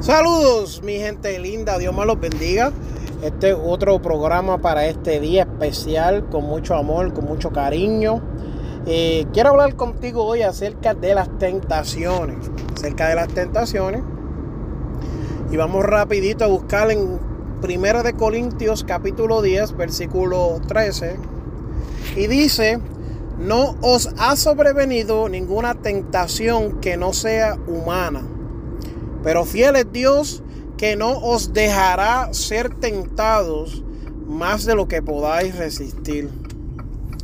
Saludos, mi gente linda, Dios me los bendiga. Este es otro programa para este día especial, con mucho amor, con mucho cariño. Eh, quiero hablar contigo hoy acerca de las tentaciones, acerca de las tentaciones. Y vamos rapidito a buscar en 1 de Corintios capítulo 10, versículo 13. Y dice, no os ha sobrevenido ninguna tentación que no sea humana pero fiel es Dios que no os dejará ser tentados más de lo que podáis resistir,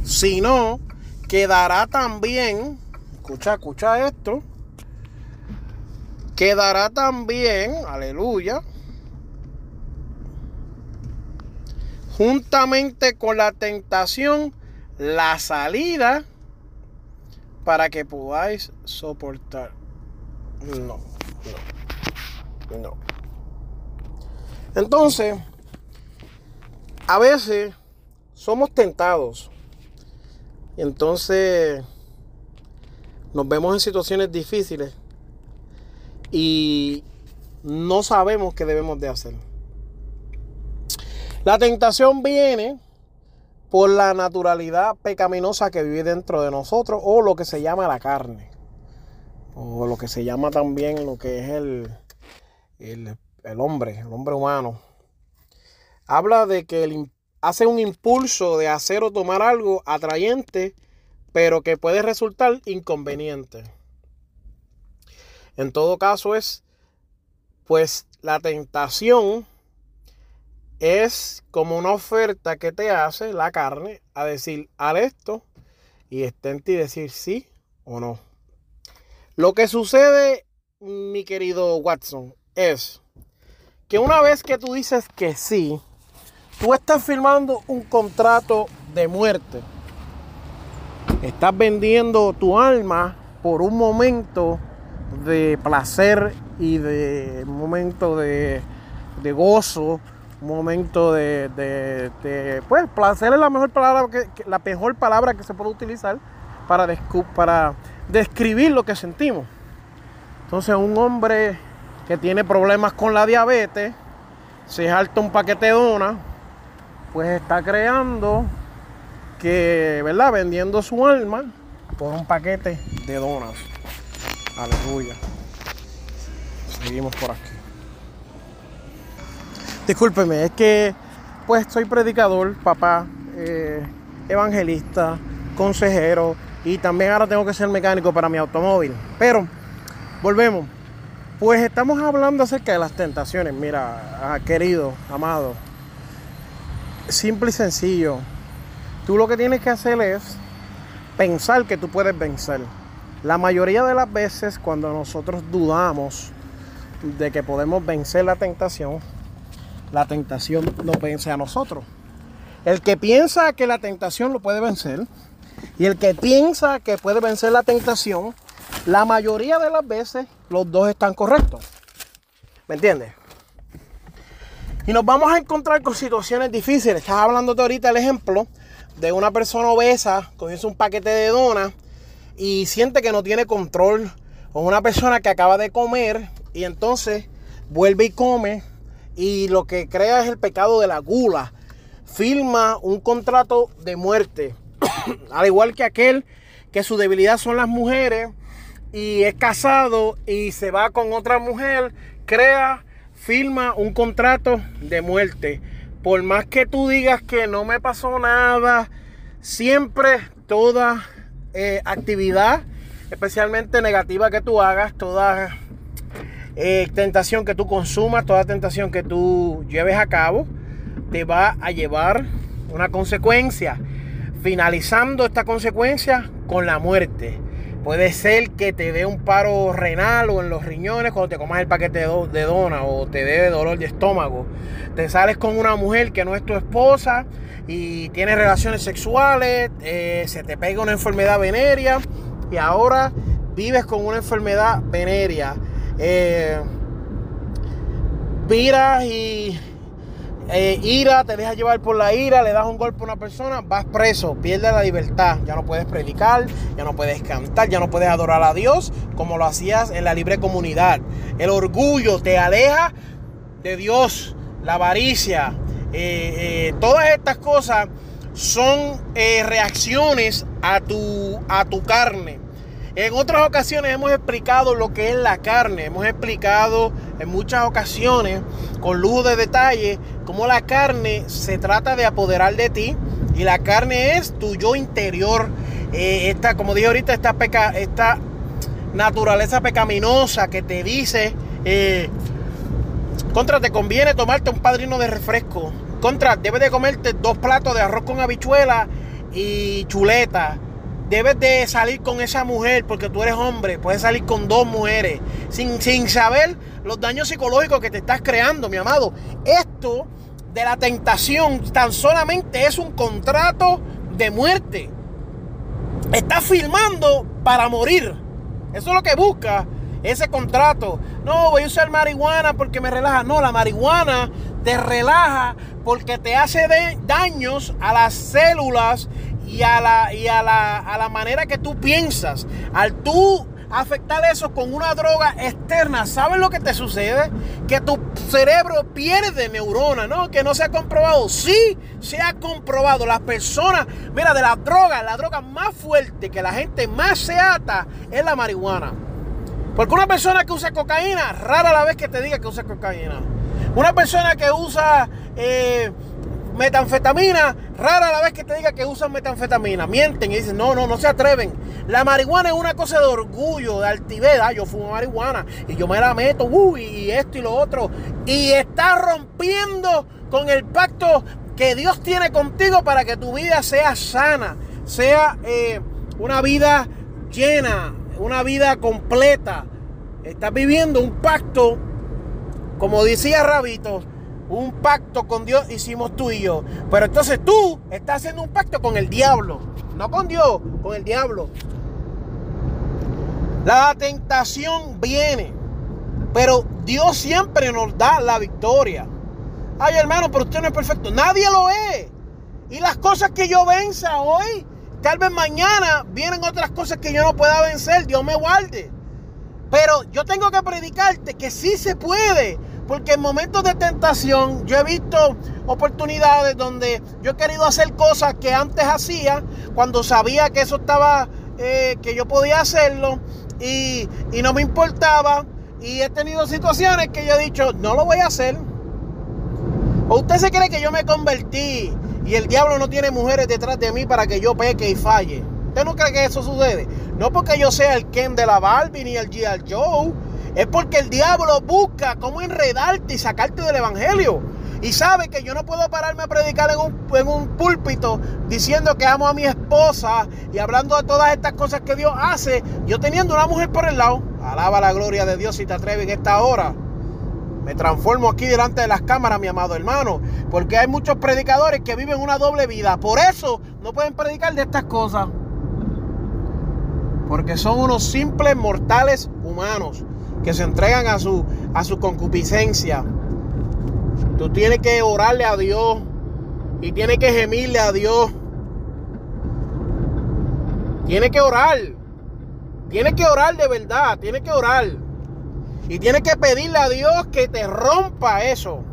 sino que dará también, escucha, escucha esto, quedará también, aleluya, juntamente con la tentación, la salida para que podáis soportar. No, no. No. Entonces, a veces somos tentados. Y entonces nos vemos en situaciones difíciles y no sabemos qué debemos de hacer. La tentación viene por la naturalidad pecaminosa que vive dentro de nosotros o lo que se llama la carne. O lo que se llama también lo que es el, el, hombre, el hombre humano, habla de que hace un impulso de hacer o tomar algo atrayente, pero que puede resultar inconveniente. En todo caso es, pues la tentación es como una oferta que te hace la carne a decir al esto y está en ti decir sí o no. Lo que sucede, mi querido Watson, es que una vez que tú dices que sí, tú estás firmando un contrato de muerte. Estás vendiendo tu alma por un momento de placer y de momento de, gozo, un momento de, pues placer es la mejor palabra que, la mejor palabra que se puede utilizar para, para describir lo que sentimos. Entonces un hombre que tiene problemas con la diabetes, se salta un paquete de donas, pues está creando que, ¿verdad? Vendiendo su alma por un paquete de donas. Aleluya. Seguimos por aquí. Discúlpeme, es que pues soy predicador, papá, eh, evangelista, consejero y también ahora tengo que ser mecánico para mi automóvil. Pero volvemos. Pues estamos hablando acerca de las tentaciones. Mira, ah, querido, amado, simple y sencillo. Tú lo que tienes que hacer es pensar que tú puedes vencer. La mayoría de las veces cuando nosotros dudamos de que podemos vencer la tentación, la tentación nos vence a nosotros. El que piensa que la tentación lo puede vencer y el que piensa que puede vencer la tentación, la mayoría de las veces los dos están correctos. ¿Me entiendes? Y nos vamos a encontrar con situaciones difíciles. Estás hablando ahorita el ejemplo de una persona obesa cogiendo un paquete de donas y siente que no tiene control. O una persona que acaba de comer y entonces vuelve y come y lo que crea es el pecado de la gula. firma un contrato de muerte. Al igual que aquel que su debilidad son las mujeres y es casado y se va con otra mujer, crea, firma un contrato de muerte. Por más que tú digas que no me pasó nada, siempre toda eh, actividad, especialmente negativa que tú hagas, toda eh, tentación que tú consumas, toda tentación que tú lleves a cabo, te va a llevar una consecuencia. Finalizando esta consecuencia con la muerte. Puede ser que te dé un paro renal o en los riñones cuando te comas el paquete de dona o te dé dolor de estómago. Te sales con una mujer que no es tu esposa y tienes relaciones sexuales, eh, se te pega una enfermedad venérea y ahora vives con una enfermedad venérea. Eh, y eh, ira, te dejas llevar por la ira, le das un golpe a una persona, vas preso, pierdes la libertad, ya no puedes predicar, ya no puedes cantar, ya no puedes adorar a Dios como lo hacías en la libre comunidad. El orgullo te aleja de Dios, la avaricia, eh, eh, todas estas cosas son reacciones a tu, a tu carne. En otras ocasiones hemos explicado lo que es la carne. Hemos explicado en muchas ocasiones, con lujo de detalle, cómo la carne se trata de apoderar de ti. Y la carne es tu yo interior. Eh, esta, como dije ahorita, esta, peca, esta naturaleza pecaminosa que te dice, eh, contra, te conviene tomarte un padrino de refresco. Contra, debes de comerte dos platos de arroz con habichuela y chuleta debes de salir con esa mujer porque tú eres hombre, puedes salir con dos mujeres sin, sin saber los daños psicológicos que te estás creando, mi amado. Esto de la tentación tan solamente es un contrato de muerte. Estás firmando para morir. Eso es lo que busca ese contrato. No, voy a usar marihuana porque me relaja. No, la marihuana te relaja porque te hace daños a las células y a la, y a la, a la manera que tú piensas. Al tú afectar eso con una droga externa, ¿sabes lo que te sucede? Que tu cerebro pierde neuronas, ¿no? Que no se ha comprobado. Sí, se ha comprobado. Las personas, mira, de la droga, la droga más fuerte que la gente más se ata es la marihuana. Porque una persona que usa cocaína, rara la vez que te diga que usa cocaína. Una persona que usa eh, metanfetamina, rara la vez que te diga que usan metanfetamina. Mienten y dicen, no, no, no se atreven. La marihuana es una cosa de orgullo, de altivez. Ah, yo fumo marihuana y yo me la meto, uy, y esto y lo otro. Y está rompiendo con el pacto que Dios tiene contigo para que tu vida sea sana, sea eh, una vida llena, una vida completa. Estás viviendo un pacto, como decía Rabito, un pacto con Dios hicimos tú y yo. Pero entonces tú estás haciendo un pacto con el diablo. No con Dios, con el diablo. La tentación viene. Pero Dios siempre nos da la victoria. Ay, hermano, pero usted no es perfecto. Nadie lo es. Y las cosas que yo venza hoy, tal vez mañana vienen otras cosas que yo no pueda vencer. Dios me guarde. Pero yo tengo que predicarte que sí se puede. Porque en momentos de tentación yo he visto oportunidades donde yo he querido hacer cosas que antes hacía cuando sabía que eso estaba, eh, que yo podía hacerlo y, y no me importaba. Y he tenido situaciones que yo he dicho, no lo voy a hacer. ¿O usted se cree que yo me convertí y el diablo no tiene mujeres detrás de mí para que yo peque y falle? ¿Usted no cree que eso sucede? No porque yo sea el Ken de la Barbie ni el G.I. Joe es porque el diablo busca cómo enredarte y sacarte del evangelio. Y sabe que yo no puedo pararme a predicar en un, en un púlpito diciendo que amo a mi esposa y hablando de todas estas cosas que Dios hace, yo teniendo una mujer por el lado. Alaba la gloria de Dios si te atreves en esta hora. Me transformo aquí delante de las cámaras, mi amado hermano. Porque hay muchos predicadores que viven una doble vida. Por eso no pueden predicar de estas cosas. Porque son unos simples mortales humanos que se entregan a su, a su concupiscencia. Tú tienes que orarle a Dios y tienes que gemirle a Dios. Tienes que orar. Tienes que orar de verdad. Tienes que orar. Y tienes que pedirle a Dios que te rompa eso.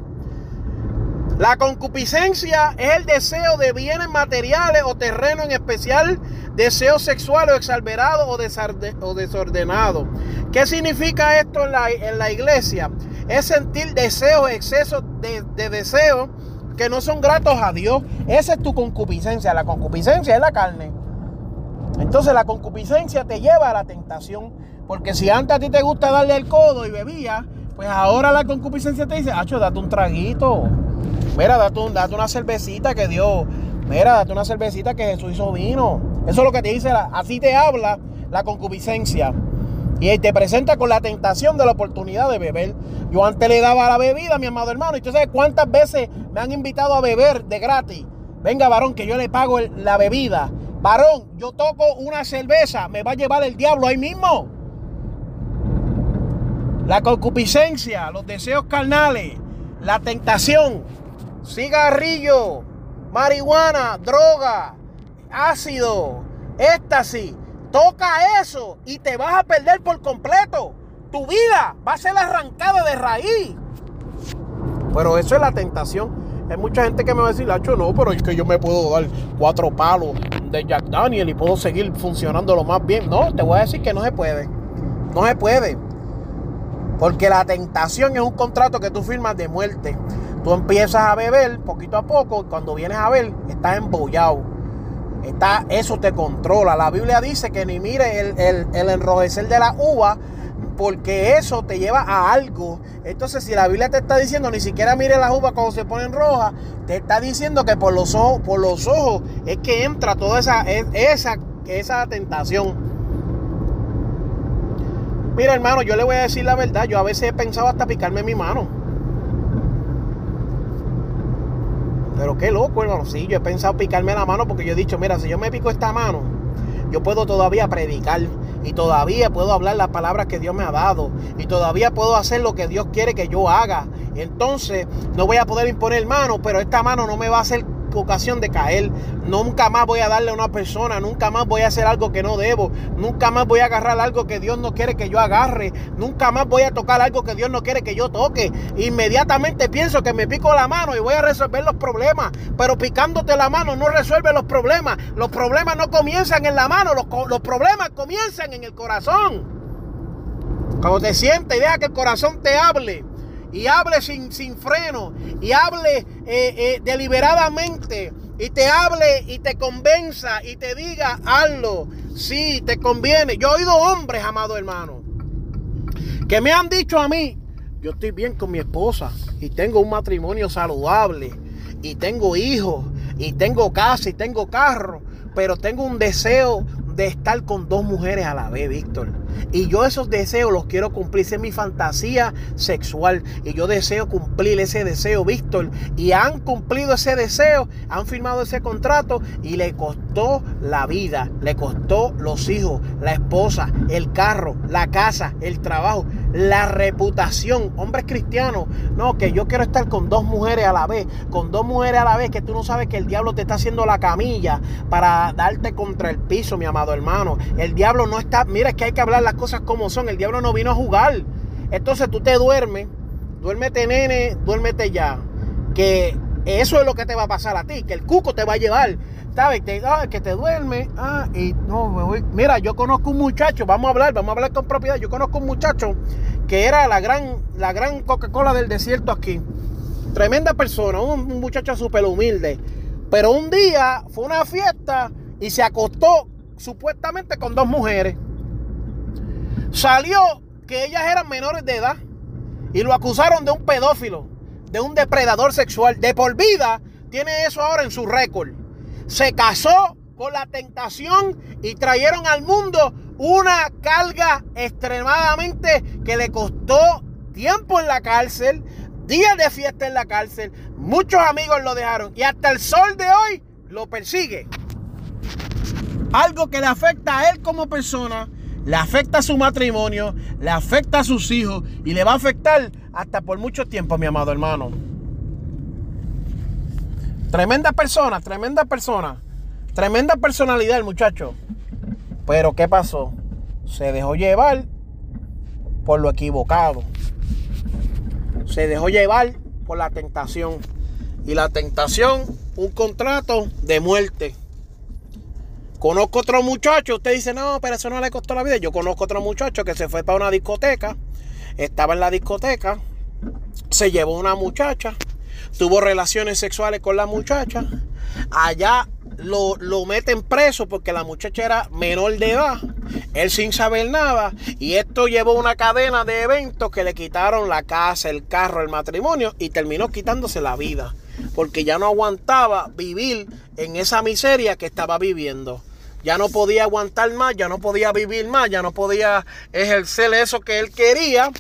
La concupiscencia es el deseo de bienes materiales o terreno, en especial deseo sexual o exalberado o, desordenado. ¿Qué significa esto en la, iglesia? Es sentir deseos, excesos de, de deseos que no son gratos a Dios. Esa es tu concupiscencia. La concupiscencia es la carne. Entonces la concupiscencia te lleva a la tentación. Porque si antes a ti te gusta darle el codo y bebía, pues ahora la concupiscencia te dice, Hacho, date un traguito. Mira, date, date una cervecita que Dios. Mira, date una cervecita que Jesús hizo vino. Eso es lo que te dice, así te habla la concupiscencia. Y te presenta con la tentación de la oportunidad de beber. Yo antes le daba la bebida, mi amado hermano. Y tú sabes cuántas veces me han invitado a beber de gratis. Venga, varón, que yo le pago la bebida. Varón, yo toco una cerveza, me va a llevar el diablo ahí mismo. La concupiscencia, los deseos carnales, la tentación, cigarrillo, marihuana, droga, ácido, éxtasis. Toca eso y te vas a perder por completo. Tu vida va a ser arrancada de raíz. Pero eso es la tentación. Hay mucha gente que me va a decir, Lacho, no, pero es que yo me puedo dar cuatro palos de Jack Daniel y puedo seguir funcionando lo más bien. No, te voy a decir que no se puede. No se puede. Porque la tentación es un contrato que tú firmas de muerte. Tú empiezas a beber poquito a poco y cuando vienes a ver, estás embollado. Está, eso te controla. La Biblia dice que ni mire el, el, el enrojecer de la uva porque eso te lleva a algo. Entonces, si la Biblia te está diciendo ni siquiera mire la uva cuando se ponen rojas, te está diciendo que por los ojos, por los ojos es que entra toda esa, esa, esa tentación. Mira, hermano, yo le voy a decir la verdad. Yo a veces he pensado hasta picarme mi mano. Pero qué loco, hermano. Sí, yo he pensado picarme la mano porque yo he dicho, mira, si yo me pico esta mano, yo puedo todavía predicar y todavía puedo hablar las palabras que Dios me ha dado y todavía puedo hacer lo que Dios quiere que yo haga. Entonces no voy a poder imponer mano, pero esta mano no me va a hacer ocasión de caer. Nunca más voy a darle a una persona, nunca más voy a hacer algo que no debo, nunca más voy a agarrar algo que Dios no quiere que yo agarre, nunca más voy a tocar algo que Dios no quiere que yo toque. Inmediatamente pienso que me pico la mano y voy a resolver los problemas, pero picándote la mano no resuelve los problemas. Los problemas no comienzan en la mano, los, problemas comienzan en el corazón. Cuando te sientes y deja que el corazón te hable y hable sin, sin freno y hable eh, eh, deliberadamente y te hable y te convenza y te diga hazlo, sí, te conviene. Yo he oído hombres, amado hermano, que me han dicho a mí, yo estoy bien con mi esposa y tengo un matrimonio saludable y tengo hijos y tengo casa y tengo carro, pero tengo un deseo de estar con dos mujeres a la vez, Víctor. Y yo esos deseos los quiero cumplir. Esa es mi fantasía sexual. Y yo deseo cumplir ese deseo, Víctor. Y han cumplido ese deseo, han firmado ese contrato y le costó la vida, le costó los hijos, la esposa, el carro, la casa, el trabajo, la reputación. Hombres cristianos, no, que yo quiero estar con dos mujeres a la vez, con dos mujeres a la vez, que tú no sabes que el diablo te está haciendo la camilla para darte contra el piso, mi amado hermano. El diablo no está, mira, es que hay que hablar las cosas como son. El diablo no vino a jugar. Entonces tú te duermes, duérmete nene, duérmete ya. Que eso es lo que te va a pasar a ti, que el cuco te va a llevar. ¿Sabes? Ah, que te duerme. Ah, y no, me voy. Mira, yo conozco un muchacho, vamos a hablar, vamos a hablar con propiedad. Yo conozco un muchacho que era la gran, la gran Coca-Cola del desierto aquí. Tremenda persona, un, muchacho súper humilde. Pero un día fue una fiesta y se acostó supuestamente con dos mujeres. Salió que ellas eran menores de edad y lo acusaron de un pedófilo, de un depredador sexual. De por vida tiene eso ahora en su récord. Se casó con la tentación y trajeron al mundo una carga extremadamente que le costó tiempo en la cárcel, días de fiesta en la cárcel, muchos amigos lo dejaron y hasta el sol de hoy lo persigue. Algo que le afecta a él como persona le afecta a su matrimonio, le afecta a sus hijos y le va a afectar hasta por mucho tiempo, mi amado hermano. Tremenda persona, tremenda persona, tremenda personalidad el muchacho. Pero ¿qué pasó? Se dejó llevar por lo equivocado. Se dejó llevar por la tentación. y la tentación, un contrato de muerte. Conozco otro muchacho, usted dice, no, pero eso no le costó la vida. Yo conozco otro muchacho que se fue para una discoteca, estaba en la discoteca, se llevó una muchacha, tuvo relaciones sexuales con la muchacha, allá lo, lo, meten preso porque la muchacha era menor de edad, él sin saber nada, y esto llevó una cadena de eventos que le quitaron la casa, el carro, el matrimonio, y terminó quitándose la vida, porque ya no aguantaba vivir en esa miseria que estaba viviendo. Ya no podía aguantar más, ya no podía vivir más, ya no podía ejercer eso que él quería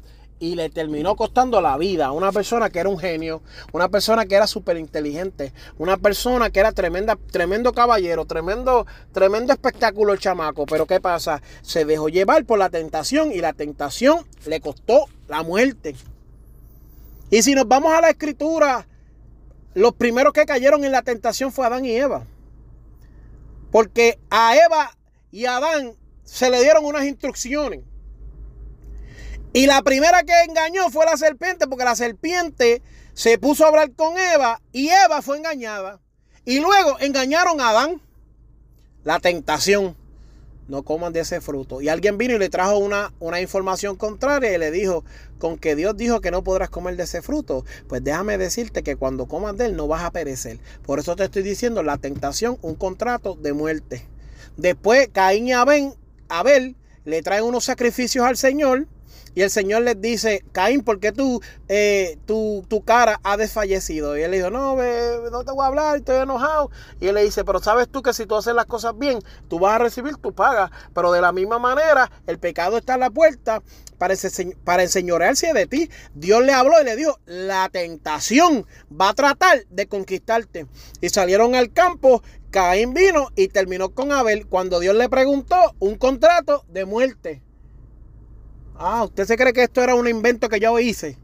y le terminó costando la vida a una persona que era un genio, una persona que era súper inteligente, una persona que era tremenda, tremendo caballero, tremendo, tremendo espectáculo el chamaco. Pero ¿qué pasa? Se dejó llevar por la tentación y la tentación le costó la muerte. Y si nos vamos a la escritura, los primeros que cayeron en la tentación fue Adán y Eva. Porque a Eva y a Adán se le dieron unas instrucciones. Y la primera que engañó fue la serpiente, porque la serpiente se puso a hablar con Eva y Eva fue engañada. Y luego engañaron a Adán. La tentación. No coman de ese fruto. Y alguien vino y le trajo una, una información contraria y le dijo, con que Dios dijo que no podrás comer de ese fruto. Pues déjame decirte que cuando comas de él no vas a perecer. Por eso te estoy diciendo, la tentación, un contrato de muerte. Después Caín y Abel, Abel le traen unos sacrificios al Señor. Y el Señor les dice, Caín, ¿por qué tú, eh, tu, tu, cara ha desfallecido? Y él le dijo, no, no te voy a hablar, estoy enojado. Y él le dice, pero sabes tú que si tú haces las cosas bien, tú vas a recibir tu paga. Pero de la misma manera, el pecado está a la puerta para, ese, para enseñorearse de ti. Dios le habló y le dijo, la tentación va a tratar de conquistarte. Y salieron al campo Caín vino y terminó con Abel cuando Dios le preguntó un contrato de muerte. Ah, ¿usted se cree que esto era un invento que yo hice?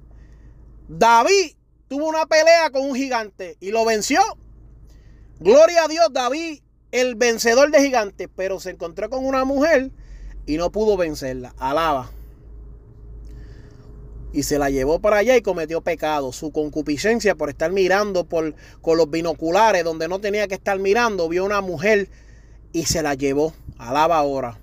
David tuvo una pelea con un gigante y lo venció. Gloria a Dios, David, el vencedor de gigantes, pero se encontró con una mujer y no pudo vencerla. Alaba. Y se la llevó para allá y cometió pecado. Su concupiscencia por estar mirando por, con los binoculares donde no tenía que estar mirando, vio una mujer y se la llevó. Alaba ahora.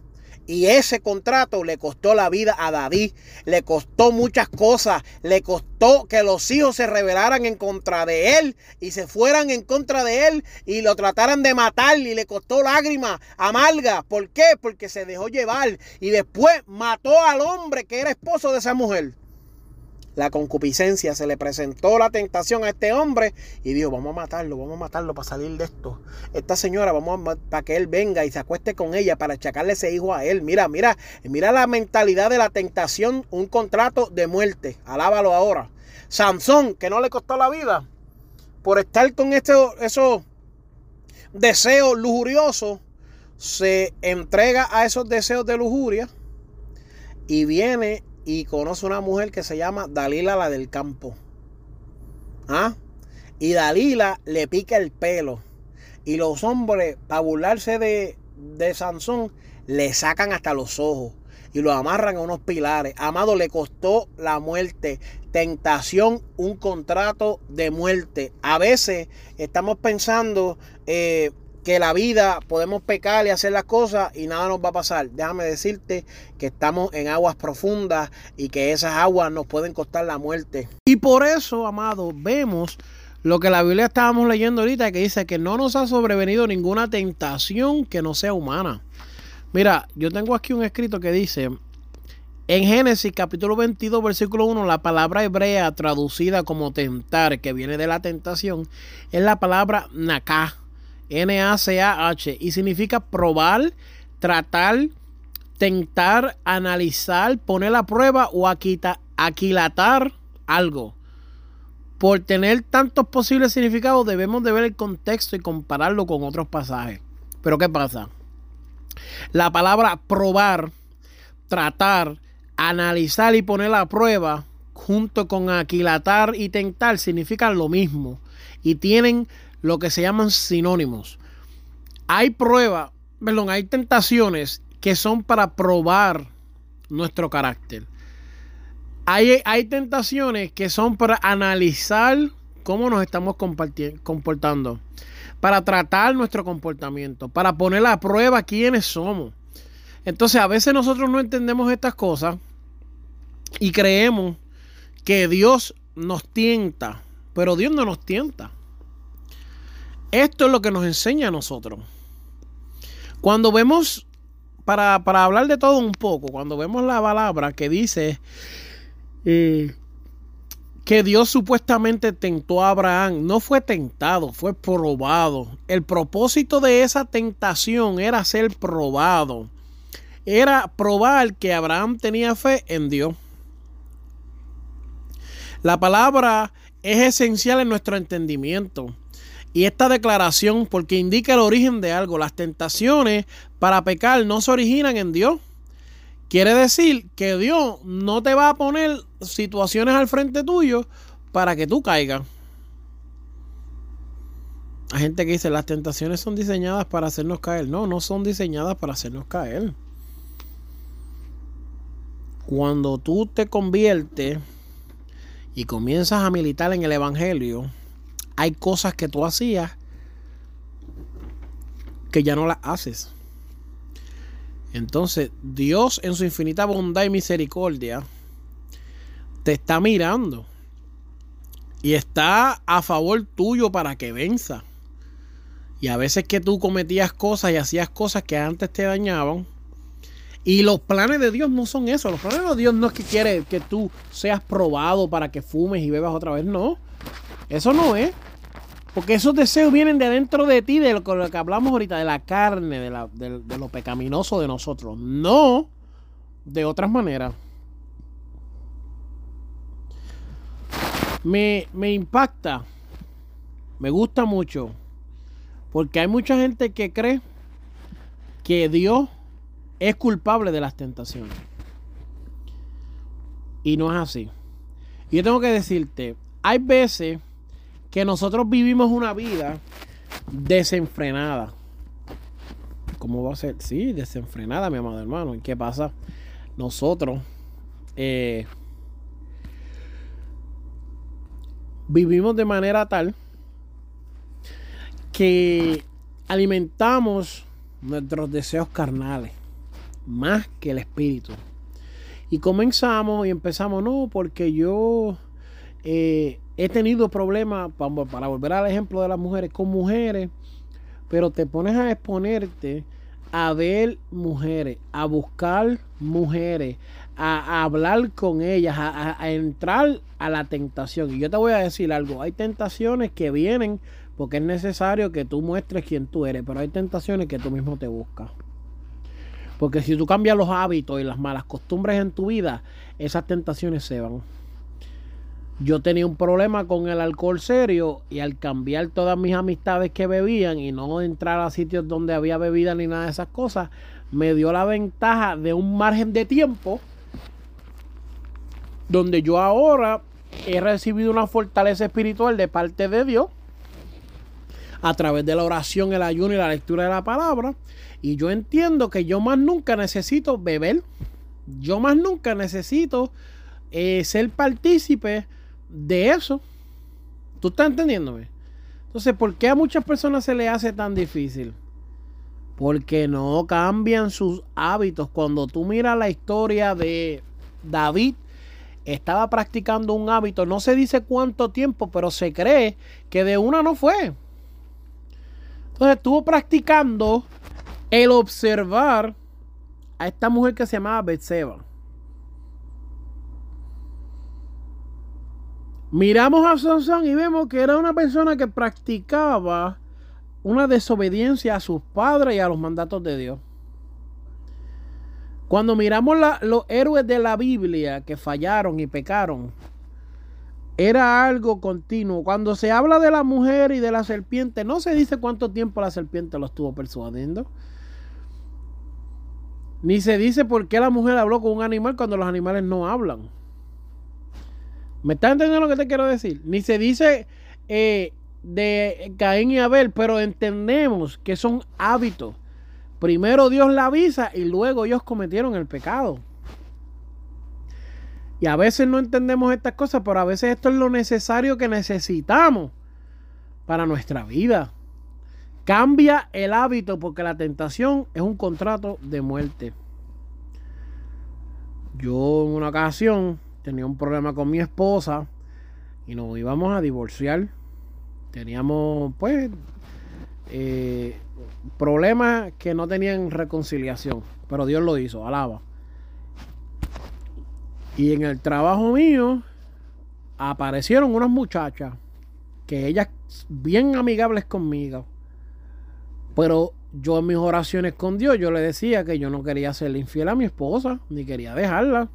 Y ese contrato le costó la vida a David, le costó muchas cosas, le costó que los hijos se rebelaran en contra de él y se fueran en contra de él y lo trataran de matar y le costó lágrimas amargas. ¿Por qué? Porque se dejó llevar y después mató al hombre que era esposo de esa mujer la concupiscencia, se le presentó la tentación a este hombre y dijo, vamos a matarlo, vamos a matarlo para salir de esto. Esta señora, vamos a, para que él venga y se acueste con ella para achacarle ese hijo a él. Mira, mira, mira la mentalidad de la tentación, un contrato de muerte. Alábalo ahora. Sansón, que no le costó la vida por estar con este, esos deseos lujuriosos, se entrega a esos deseos de lujuria y viene y conoce una mujer que se llama Dalila la del campo. ¿Ah? Y Dalila le pica el pelo. Y los hombres, para burlarse de, de Sansón, le sacan hasta los ojos y lo amarran a unos pilares. Amado, le costó la muerte. Tentación, un contrato de muerte. A veces estamos pensando, eh, que la vida podemos pecar y hacer las cosas y nada nos va a pasar. Déjame decirte que estamos en aguas profundas y que esas aguas nos pueden costar la muerte. Y por eso, amado, vemos lo que la Biblia estábamos leyendo ahorita que dice que no nos ha sobrevenido ninguna tentación que no sea humana. Mira, yo tengo aquí un escrito que dice, en Génesis capítulo 22 versículo 1 la palabra hebrea traducida como tentar, que viene de la tentación, es la palabra nakah N-A-C-A-H, y significa probar, tratar, tentar, analizar, poner a prueba o aquilatar algo. Por tener tantos posibles significados debemos de ver el contexto y compararlo con otros pasajes. Pero ¿qué pasa? La palabra probar, tratar, analizar y poner a prueba junto con aquilatar y tentar significan lo mismo y tienen lo que se llaman sinónimos. Hay pruebas, perdón, hay tentaciones que son para probar nuestro carácter. Hay, hay tentaciones que son para analizar cómo nos estamos comportando, para tratar nuestro comportamiento, para poner a prueba quiénes somos. Entonces a veces nosotros no entendemos estas cosas y creemos que Dios nos tienta, pero Dios no nos tienta. Esto es lo que nos enseña a nosotros. Cuando vemos, para, hablar de todo un poco, cuando vemos la palabra que dice eh, que Dios supuestamente tentó a Abraham, no fue tentado, fue probado. El propósito de esa tentación era ser probado. Era probar que Abraham tenía fe en Dios. La palabra es esencial en nuestro entendimiento. Y esta declaración, porque indica el origen de algo, las tentaciones para pecar no se originan en Dios. Quiere decir que Dios no te va a poner situaciones al frente tuyo para que tú caigas. Hay gente que dice, las tentaciones son diseñadas para hacernos caer. No, no son diseñadas para hacernos caer. Cuando tú te conviertes y comienzas a militar en el Evangelio, hay cosas que tú hacías que ya no las haces. Entonces, Dios en su infinita bondad y misericordia te está mirando y está a favor tuyo para que venza. Y a veces que tú cometías cosas y hacías cosas que antes te dañaban. Y los planes de Dios no son eso. Los planes de Dios no es que quiere que tú seas probado para que fumes y bebas otra vez. No. Eso no es. Porque esos deseos vienen de adentro de ti, de lo, que hablamos ahorita, de la carne, de, lo pecaminoso de nosotros. No de otras maneras. Me, me impacta, me gusta mucho, porque hay mucha gente que cree que Dios es culpable de las tentaciones. Y no es así. Y yo tengo que decirte, hay veces que nosotros vivimos una vida desenfrenada. ¿Cómo va a ser? Sí, desenfrenada, mi amado hermano. ¿Y qué pasa? Nosotros eh, vivimos de manera tal que alimentamos nuestros deseos carnales más que el espíritu. Y comenzamos y empezamos, no, porque yo eh, he tenido problemas, para, volver al ejemplo de las mujeres, con mujeres, pero te pones a exponerte a ver mujeres, a buscar mujeres, a, hablar con ellas, a, entrar a la tentación. Y yo te voy a decir algo, hay tentaciones que vienen porque es necesario que tú muestres quién tú eres, pero hay tentaciones que tú mismo te buscas. Porque si tú cambias los hábitos y las malas costumbres en tu vida, esas tentaciones se van. Yo tenía un problema con el alcohol serio y al cambiar todas mis amistades que bebían y no entrar a sitios donde había bebida ni nada de esas cosas, me dio la ventaja de un margen de tiempo donde yo ahora he recibido una fortaleza espiritual de parte de Dios a través de la oración, el ayuno y la lectura de la palabra. Y yo entiendo que yo más nunca necesito beber. Yo más nunca necesito eh, ser partícipe de eso. ¿Tú estás entendiéndome? Entonces, ¿por qué a muchas personas se les hace tan difícil? Porque no cambian sus hábitos. Cuando tú miras la historia de David, estaba practicando un hábito, no se dice cuánto tiempo, pero se cree que de una no fue. Entonces estuvo practicando el observar a esta mujer que se llamaba Betseba. Miramos a Sansón y vemos que era una persona que practicaba una desobediencia a sus padres y a los mandatos de Dios. Cuando miramos los héroes de la Biblia que fallaron y pecaron, era algo continuo. Cuando se habla de la mujer y de la serpiente, no se dice cuánto tiempo la serpiente lo estuvo persuadiendo. Ni se dice por qué la mujer habló con un animal cuando los animales no hablan. ¿Me estás entendiendo lo que te quiero decir? Ni se dice eh, de Caín y Abel, pero entendemos que son hábitos. Primero Dios la avisa y luego ellos cometieron el pecado. Y a veces no entendemos estas cosas, pero a veces esto es lo necesario que necesitamos para nuestra vida. Cambia el hábito porque la tentación es un contrato de muerte. Yo en una ocasión tenía un problema con mi esposa y nos íbamos a divorciar. Teníamos pues eh, problemas que no tenían reconciliación, pero Dios lo hizo, alaba. Y en el trabajo mío aparecieron unas muchachas que ellas bien amigables conmigo. Pero yo en mis oraciones con Dios, yo le decía que yo no quería serle infiel a mi esposa, ni quería dejarla.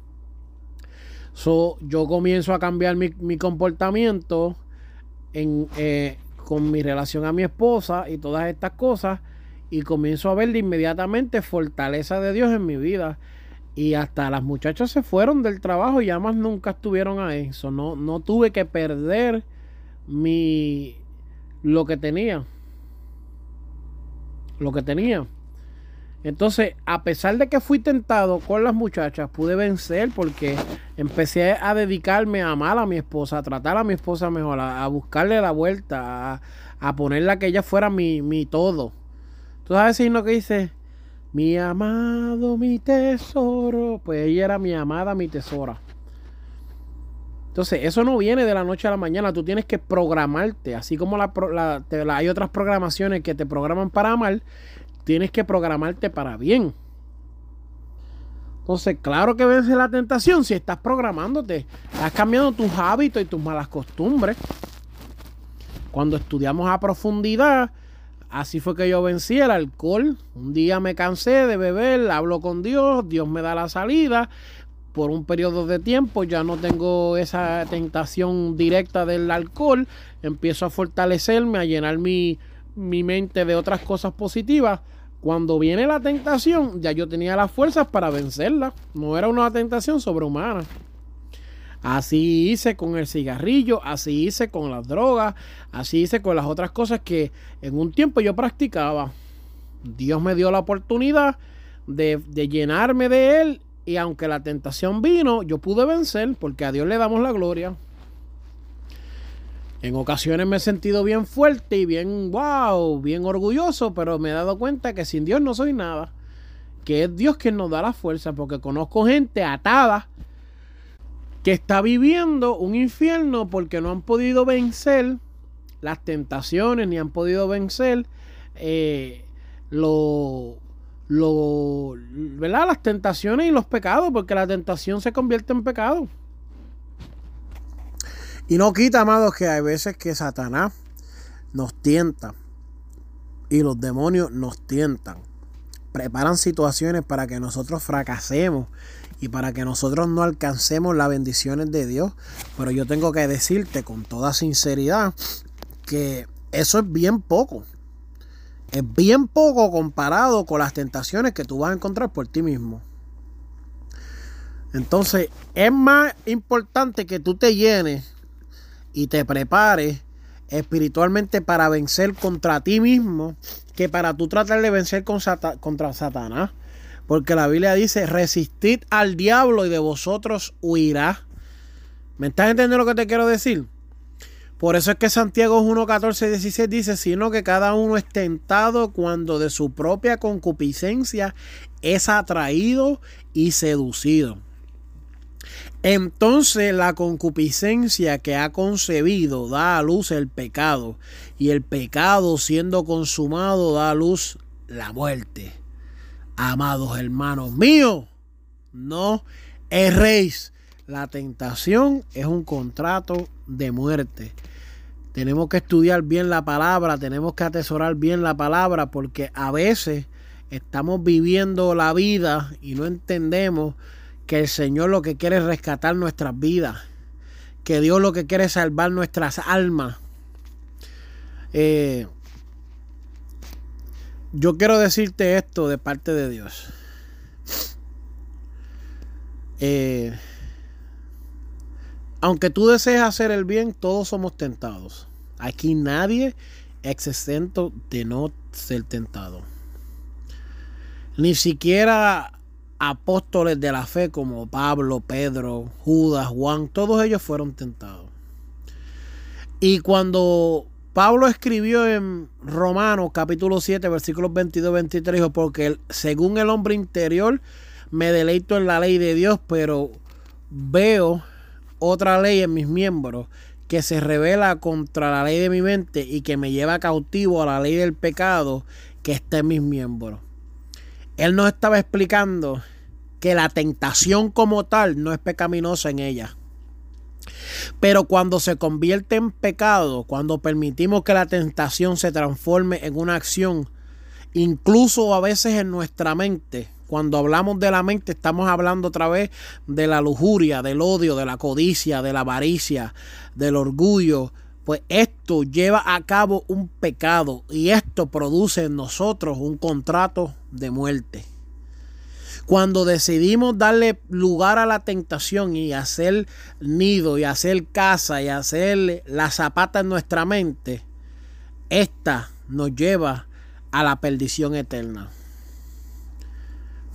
So, yo comienzo a cambiar mi, comportamiento en, eh, con mi relación a mi esposa y todas estas cosas. Y comienzo a ver de inmediatamente fortaleza de Dios en mi vida. Y hasta las muchachas se fueron del trabajo y ya más nunca estuvieron ahí. eso no, no tuve que perder mi lo que tenía. Lo que tenía. Entonces, a pesar de que fui tentado con las muchachas, pude vencer porque empecé a dedicarme a amar a mi esposa, a tratar a mi esposa mejor, a, buscarle la vuelta, a, ponerla que ella fuera mi, mi todo. ¿Tú sabes si no que dice? Mi amado, mi tesoro. Pues ella era mi amada, mi tesora. Entonces, eso no viene de la noche a la mañana. Tú tienes que programarte. Así como la, hay otras programaciones que te programan para amar, tienes que programarte para bien. Entonces, claro que vence la tentación si estás programándote. Estás cambiando tus hábitos y tus malas costumbres. Cuando estudiamos a profundidad, Así fue que yo vencí el alcohol. Un día me cansé de beber, hablo con Dios, Dios me da la salida. Por un periodo de tiempo ya no tengo esa tentación directa del alcohol. Empiezo a fortalecerme, a llenar mi, mi mente de otras cosas positivas. Cuando viene la tentación, ya yo tenía las fuerzas para vencerla. No era una tentación sobrehumana. Así hice con el cigarrillo, así hice con las drogas, así hice con las otras cosas que en un tiempo yo practicaba. Dios me dio la oportunidad de, llenarme de Él y aunque la tentación vino, yo pude vencer porque a Dios le damos la gloria. En ocasiones me he sentido bien fuerte y bien, wow, bien orgulloso, pero me he dado cuenta que sin Dios no soy nada. Que es Dios quien nos da la fuerza, porque conozco gente atada que está viviendo un infierno porque no han podido vencer las tentaciones, ni han podido vencer eh, lo, lo, ¿verdad? las tentaciones y los pecados, porque la tentación se convierte en pecado. Y no quita, amados, que hay veces que Satanás nos tienta y los demonios nos tientan. Preparan situaciones para que nosotros fracasemos y para que nosotros no alcancemos las bendiciones de Dios. Pero yo tengo que decirte con toda sinceridad que eso es bien poco. Es bien poco comparado con las tentaciones que tú vas a encontrar por ti mismo. Entonces, es más importante que tú te llenes y te prepares espiritualmente para vencer contra ti mismo que para tú tratar de vencer contra Satanás. Porque la Biblia dice, resistid al diablo y de vosotros huirá. ¿Me estás entendiendo lo que te quiero decir? Por eso es que Santiago 1, 14 16 dice, sino que cada uno es tentado cuando de su propia concupiscencia es atraído y seducido. Entonces la concupiscencia que ha concebido da a luz el pecado, y el pecado siendo consumado da a luz la muerte. Amados hermanos míos, no erréis. La tentación es un contrato de muerte. Tenemos que estudiar bien la palabra, tenemos que atesorar bien la palabra porque a veces estamos viviendo la vida y no entendemos que el Señor lo que quiere es rescatar nuestras vidas, que Dios lo que quiere es salvar nuestras almas. Eh, yo quiero decirte esto de parte de Dios. Eh, aunque tú desees hacer el bien, todos somos tentados. Aquí nadie es exento de no ser tentado. Ni siquiera apóstoles de la fe como Pablo, Pedro, Judas, Juan, todos ellos fueron tentados. Y cuando Pablo escribió en Romanos capítulo 7 versículos 22-23, dijo, porque según el hombre interior me deleito en la ley de Dios, pero veo otra ley en mis miembros que se revela contra la ley de mi mente y que me lleva cautivo a la ley del pecado que está en mis miembros. Él nos estaba explicando que la tentación como tal no es pecaminosa en ella. Pero cuando se convierte en pecado, cuando permitimos que la tentación se transforme en una acción, incluso a veces en nuestra mente, cuando hablamos de la mente, estamos hablando otra vez de la lujuria, del odio, de la codicia, de la avaricia, del orgullo. Pues esto lleva a cabo un pecado y esto produce en nosotros un contrato de muerte. Cuando decidimos darle lugar a la tentación y hacer nido y hacer casa y hacer la zapata en nuestra mente, esta nos lleva a la perdición eterna.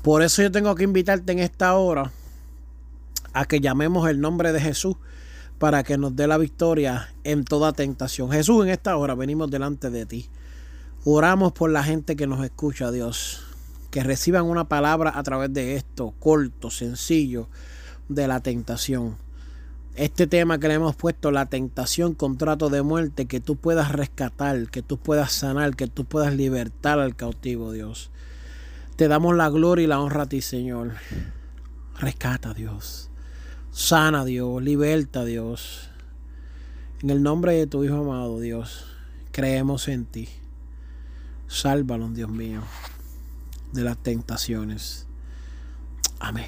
Por eso yo tengo que invitarte en esta hora a que llamemos el nombre de Jesús para que nos dé la victoria en toda tentación. Jesús, en esta hora venimos delante de ti. Oramos por la gente que nos escucha, Dios. Que reciban una palabra a través de esto, corto, sencillo, de la tentación. Este tema que le hemos puesto, la tentación, contrato de muerte, que tú puedas rescatar, que tú puedas sanar, que tú puedas libertar al cautivo, Dios. Te damos la gloria y la honra a ti, Señor. Rescata, Dios. Sana, Dios. Liberta, Dios. En el nombre de tu Hijo amado, Dios, creemos en ti. Sálvanos, Dios mío, de las tentaciones. Amén.